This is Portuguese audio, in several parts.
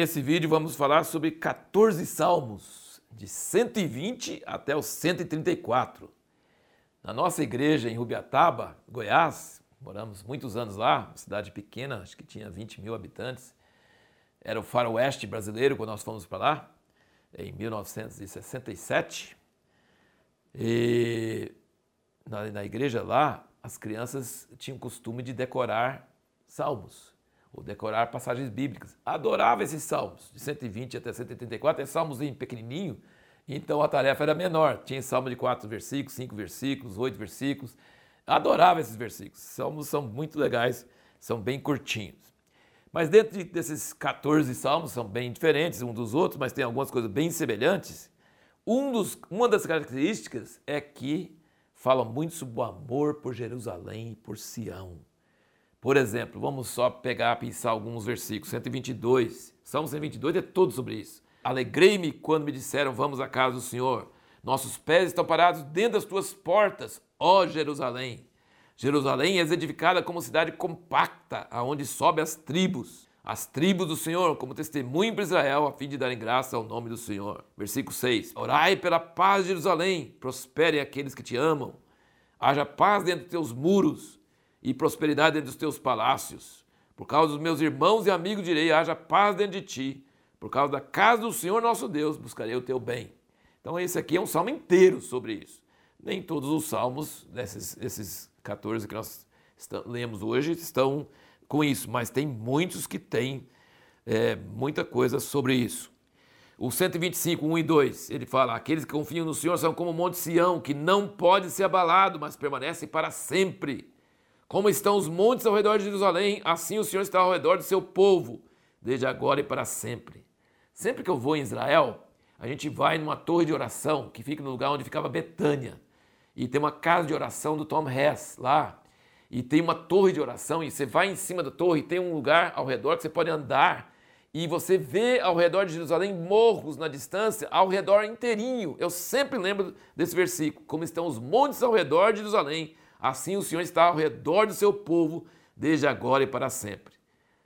Nesse vídeo vamos falar sobre 14 salmos, de 120 até o 134. Na nossa igreja em Rubiataba, Goiás, moramos muitos anos lá, uma cidade pequena, acho que tinha 20 mil habitantes. Era o faroeste brasileiro quando nós fomos para lá, em 1967. E na, na igreja lá, as crianças tinham costume de decorar salmos, ou decorar passagens bíblicas. Adorava esses salmos, de 120 até 134, é salmozinho pequenininho, então a tarefa era menor. Tinha salmo de quatro versículos, cinco versículos, oito versículos. Adorava esses versículos. Salmos são muito legais, são bem curtinhos. Mas dentro desses 14 salmos, são bem diferentes um dos outros, mas tem algumas coisas bem semelhantes. Um dos, uma das características é que fala muito sobre o amor por Jerusalém e por Sião. Por exemplo, vamos só pegar, pensar alguns versículos. 122, Salmo 122 é todo sobre isso. Alegrei-me quando me disseram, vamos à casa do Senhor. Nossos pés estão parados dentro das tuas portas, ó Jerusalém. Jerusalém é edificada como cidade compacta, aonde sobe as tribos as tribos do Senhor como testemunho para Israel, a fim de darem graça ao nome do Senhor. Versículo 6. Orai pela paz de Jerusalém, prospere aqueles que te amam. Haja paz dentro dos teus muros e prosperidade dentro dos teus palácios. Por causa dos meus irmãos e amigos direi, haja paz dentro de ti. Por causa da casa do Senhor nosso Deus, buscarei o teu bem. Então esse aqui é um salmo inteiro sobre isso. Nem todos os salmos, desses, desses 14 que nós lemos hoje, estão com isso, mas tem muitos que têm é, muita coisa sobre isso. O 125, 1 e 2, ele fala: Aqueles que confiam no Senhor são como o Monte Sião, que não pode ser abalado, mas permanece para sempre. Como estão os montes ao redor de Jerusalém, assim o Senhor está ao redor do seu povo, desde agora e para sempre. Sempre que eu vou em Israel, a gente vai numa torre de oração que fica no lugar onde ficava Betânia. E tem uma casa de oração do Tom Hess lá e tem uma torre de oração, e você vai em cima da torre, e tem um lugar ao redor que você pode andar, e você vê ao redor de Jerusalém morros na distância, ao redor inteirinho. Eu sempre lembro desse versículo: como estão os montes ao redor de Jerusalém, assim o Senhor está ao redor do seu povo, desde agora e para sempre.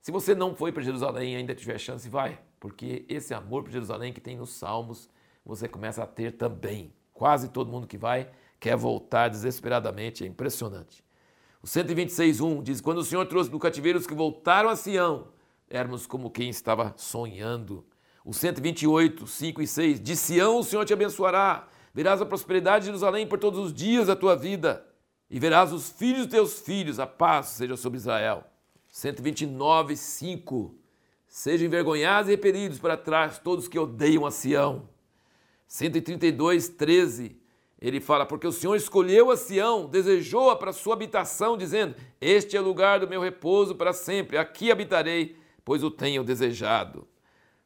Se você não foi para Jerusalém e ainda tiver chance, vai, porque esse amor por Jerusalém que tem nos Salmos, você começa a ter também. Quase todo mundo que vai quer voltar desesperadamente, é impressionante. O 126.1 diz, quando o Senhor trouxe do cativeiro os que voltaram a Sião, éramos como quem estava sonhando. O 128, 5 e 6, de Sião o Senhor te abençoará, verás a prosperidade de Jerusalém por todos os dias da tua vida, e verás os filhos dos teus filhos, a paz seja sobre Israel. 129, 5, sejam envergonhados e repelidos para trás todos que odeiam a Sião. 132, 13, ele fala, porque o Senhor escolheu a Sião, desejou-a para sua habitação, dizendo: Este é o lugar do meu repouso para sempre, aqui habitarei, pois o tenho desejado.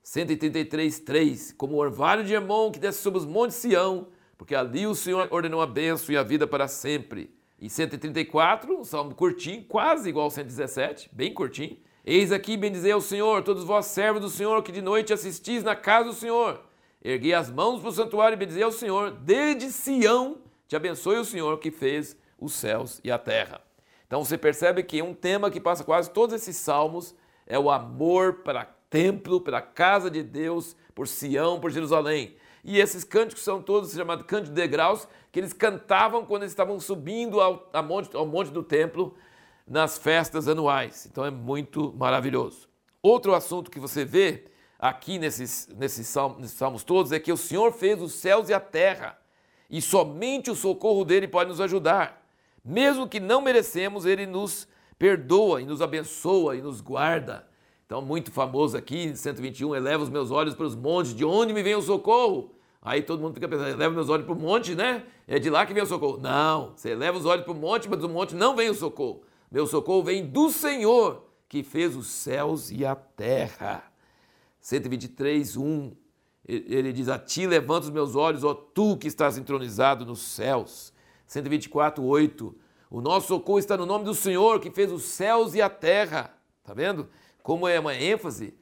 133, 3. Como o orvalho de Hermon que desce sobre os montes de Sião, porque ali o Senhor ordenou a bênção e a vida para sempre. E 134, um salmo curtinho, quase igual ao 117, bem curtinho. Eis aqui, bendizei ao Senhor, todos vós servos do Senhor, que de noite assistis na casa do Senhor. Ergui as mãos para o santuário e bendizei ao Senhor. Desde Sião te abençoe o Senhor que fez os céus e a terra. Então você percebe que um tema que passa quase todos esses salmos é o amor para templo, pela casa de Deus, por Sião, por Jerusalém. E esses cânticos são todos chamados cânticos de degraus, que eles cantavam quando eles estavam subindo ao, monte, ao monte do templo nas festas anuais. Então é muito maravilhoso. Outro assunto que você vê aqui nesses, nesses, salmos, nesses salmos todos é que o Senhor fez os céus e a terra, e somente o socorro dele pode nos ajudar. Mesmo que não merecemos, ele nos perdoa e nos abençoa e nos guarda. Então, muito famoso aqui, 121, eleva os meus olhos para os montes, de onde me vem o socorro? Aí todo mundo fica pensando, eleva meus olhos para o monte, né? É de lá que vem o socorro. Não, você eleva os olhos para o monte, mas do monte não vem o socorro. Meu socorro vem do Senhor, que fez os céus e a terra. 123, 1, ele diz: A ti levanto os meus olhos, ó tu que estás entronizado nos céus. 124, 8, o nosso socorro está no nome do Senhor que fez os céus e a terra. Está vendo? Como é uma ênfase.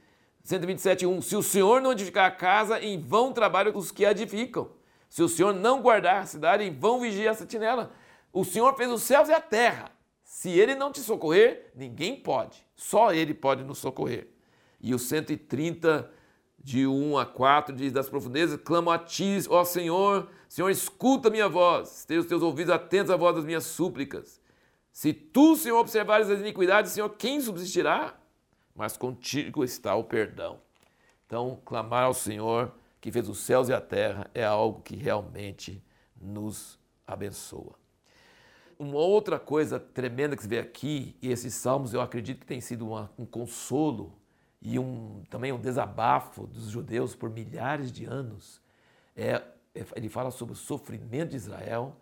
127, 1, se o Senhor não edificar a casa, em vão trabalham os que a edificam. Se o Senhor não guardar a cidade, em vão vigia a sentinela. O Senhor fez os céus e a terra. Se ele não te socorrer, ninguém pode. Só ele pode nos socorrer. E o 130, de 1 a 4, diz: Das profundezas clamo a ti, ó Senhor. Senhor, escuta minha voz. Tenha os teus ouvidos atentos à voz das minhas súplicas. Se tu, Senhor, observares as iniquidades, Senhor, quem subsistirá? Mas contigo está o perdão. Então, clamar ao Senhor que fez os céus e a terra é algo que realmente nos abençoa. Uma outra coisa tremenda que se vê aqui, e esses salmos eu acredito que tem sido uma, um consolo e um, também um desabafo dos judeus por milhares de anos, é, é ele fala sobre o sofrimento de Israel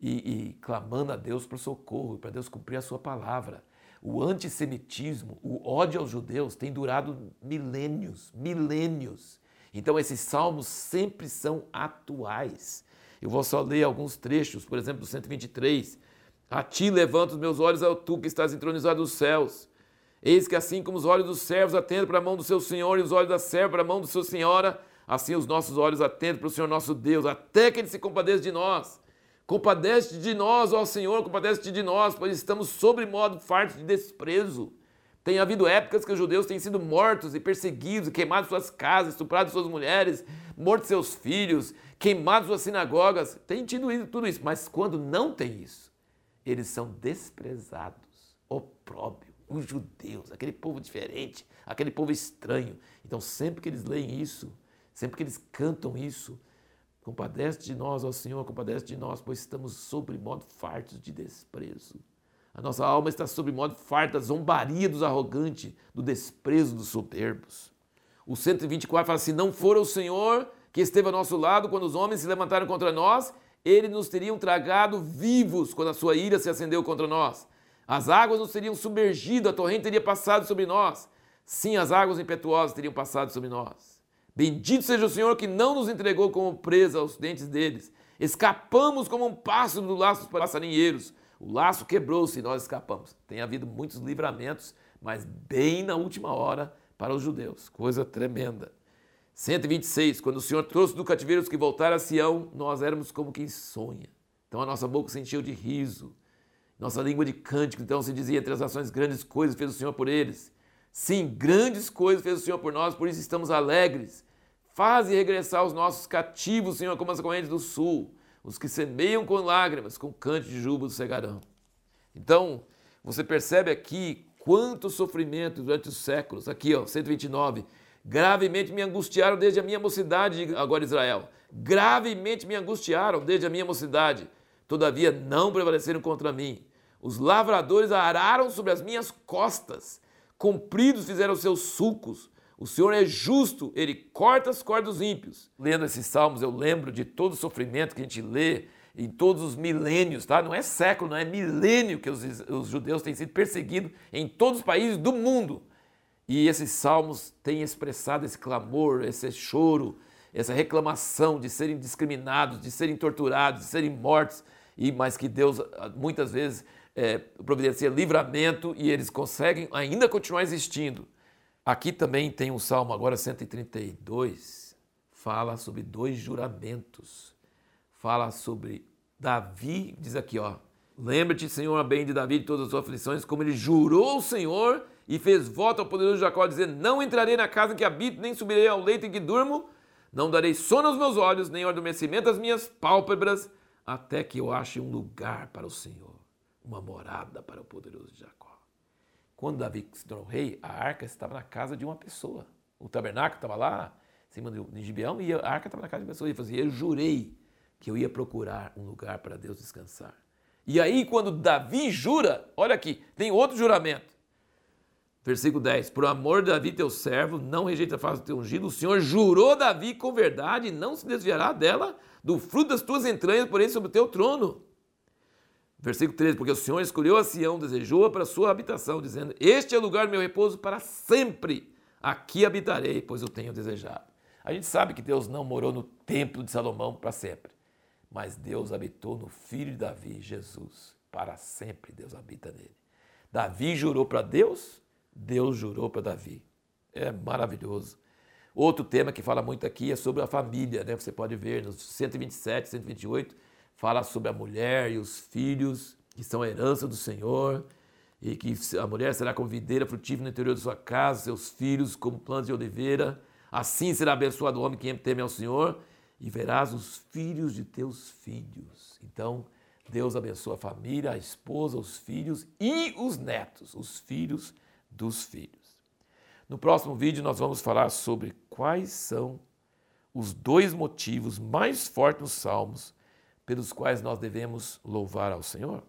e, e clamando a Deus por socorro, para Deus cumprir a sua palavra. O antissemitismo, o ódio aos judeus tem durado milênios, milênios. Então esses salmos sempre são atuais. Eu vou só ler alguns trechos, por exemplo, do 123. A ti levanto os meus olhos ao tu que estás entronizado nos céus. Eis que assim como os olhos dos servos atentam para a mão do seu senhor e os olhos da serva para a mão de sua senhora, assim os nossos olhos atentam para o Senhor nosso Deus, até que ele se compadeça de nós. Compadece-te de nós, ó Senhor, compadece-te de nós, pois estamos sobre modo fartos de desprezo. Tem havido épocas que os judeus têm sido mortos e perseguidos, queimados suas casas, estuprados suas mulheres, mortos seus filhos, queimados suas sinagogas. Tem tido tudo isso, mas quando não tem isso, eles são desprezados, opróbrio, os judeus, aquele povo diferente, aquele povo estranho. Então, sempre que eles leem isso, sempre que eles cantam isso, Compadece de nós, ó Senhor, compadece de nós, pois estamos sobre modo fartos de desprezo. A nossa alma está sobre modo farta da zombaria dos arrogantes, do desprezo dos soberbos. O 124 fala assim: Não fora o Senhor que esteve ao nosso lado quando os homens se levantaram contra nós, ele nos teriam tragado vivos quando a sua ira se acendeu contra nós. As águas nos teriam submergido, a torrente teria passado sobre nós. Sim, as águas impetuosas teriam passado sobre nós. Bendito seja o Senhor que não nos entregou como presa aos dentes deles. Escapamos como um pássaro do laço dos passarinheiros. O laço quebrou-se e nós escapamos. Tem havido muitos livramentos, mas bem na última hora para os judeus. Coisa tremenda. 126. Quando o Senhor trouxe do cativeiro os que voltaram a Sião, nós éramos como quem sonha. Então a nossa boca se encheu de riso. Nossa língua de cântico, então se dizia entre as ações grandes coisas fez o Senhor por eles. Sim, grandes coisas fez o Senhor por nós, por isso estamos alegres. Faze regressar os nossos cativos, Senhor, como as correntes do sul. Os que semeiam com lágrimas, com canto de júbilo cegarão. Então, você percebe aqui quanto sofrimento durante os séculos. Aqui, ó, 129. Gravemente me angustiaram desde a minha mocidade, agora Israel. Gravemente me angustiaram desde a minha mocidade. Todavia não prevaleceram contra mim. Os lavradores araram sobre as minhas costas. Compridos fizeram seus sulcos. O Senhor é justo, ele corta as cordas dos ímpios. Lendo esses salmos, eu lembro de todo o sofrimento que a gente lê em todos os milênios, tá? Não é século, não é milênio que os, os judeus têm sido perseguidos em todos os países do mundo. E esses salmos têm expressado esse clamor, esse choro, essa reclamação de serem discriminados, de serem torturados, de serem mortos, e mas que Deus ah, muitas vezes é, providencia livramento e eles conseguem ainda continuar existindo. Aqui também tem um salmo, agora 132, fala sobre dois juramentos. Fala sobre Davi, diz aqui, ó. Lembra-te, Senhor, bem de Davi de todas as suas aflições, como ele jurou ao Senhor e fez voto ao poderoso Jacó, dizendo: Não entrarei na casa que habito, nem subirei ao leito em que durmo, não darei sono aos meus olhos, nem adormecimento às minhas pálpebras, até que eu ache um lugar para o Senhor, uma morada para o poderoso Jacó. Quando Davi se tornou rei, a arca estava na casa de uma pessoa. O tabernáculo estava lá, em cima de Gibeão, e a arca estava na casa de uma pessoa. Ele falou assim, eu jurei que eu ia procurar um lugar para Deus descansar. E aí, quando Davi jura, olha aqui, tem outro juramento. Versículo 10: Por amor de Davi, teu servo, não rejeita a face do teu ungido. O Senhor jurou Davi com verdade não se desviará dela, do fruto das tuas entranhas, porém sobre o teu trono. Versículo 13, porque o Senhor escolheu a Sião, desejou-a para sua habitação, dizendo: Este é o lugar meu repouso para sempre, aqui habitarei, pois eu tenho desejado. A gente sabe que Deus não morou no templo de Salomão para sempre, mas Deus habitou no filho de Davi, Jesus, para sempre Deus habita nele. Davi jurou para Deus, Deus jurou para Davi. É maravilhoso. Outro tema que fala muito aqui é sobre a família, né? Você pode ver nos 127, 128 fala sobre a mulher e os filhos, que são a herança do Senhor. e que a mulher será como videira frutífera no interior de sua casa, seus filhos como plantas de oliveira. Assim será abençoado o homem que teme ao Senhor, e verás os filhos de teus filhos. Então, Deus abençoa a família, a esposa, os filhos e os netos, os filhos dos filhos. No próximo vídeo, nós vamos falar sobre quais são os dois motivos mais fortes nos Salmos pelos quais nós devemos louvar ao Senhor.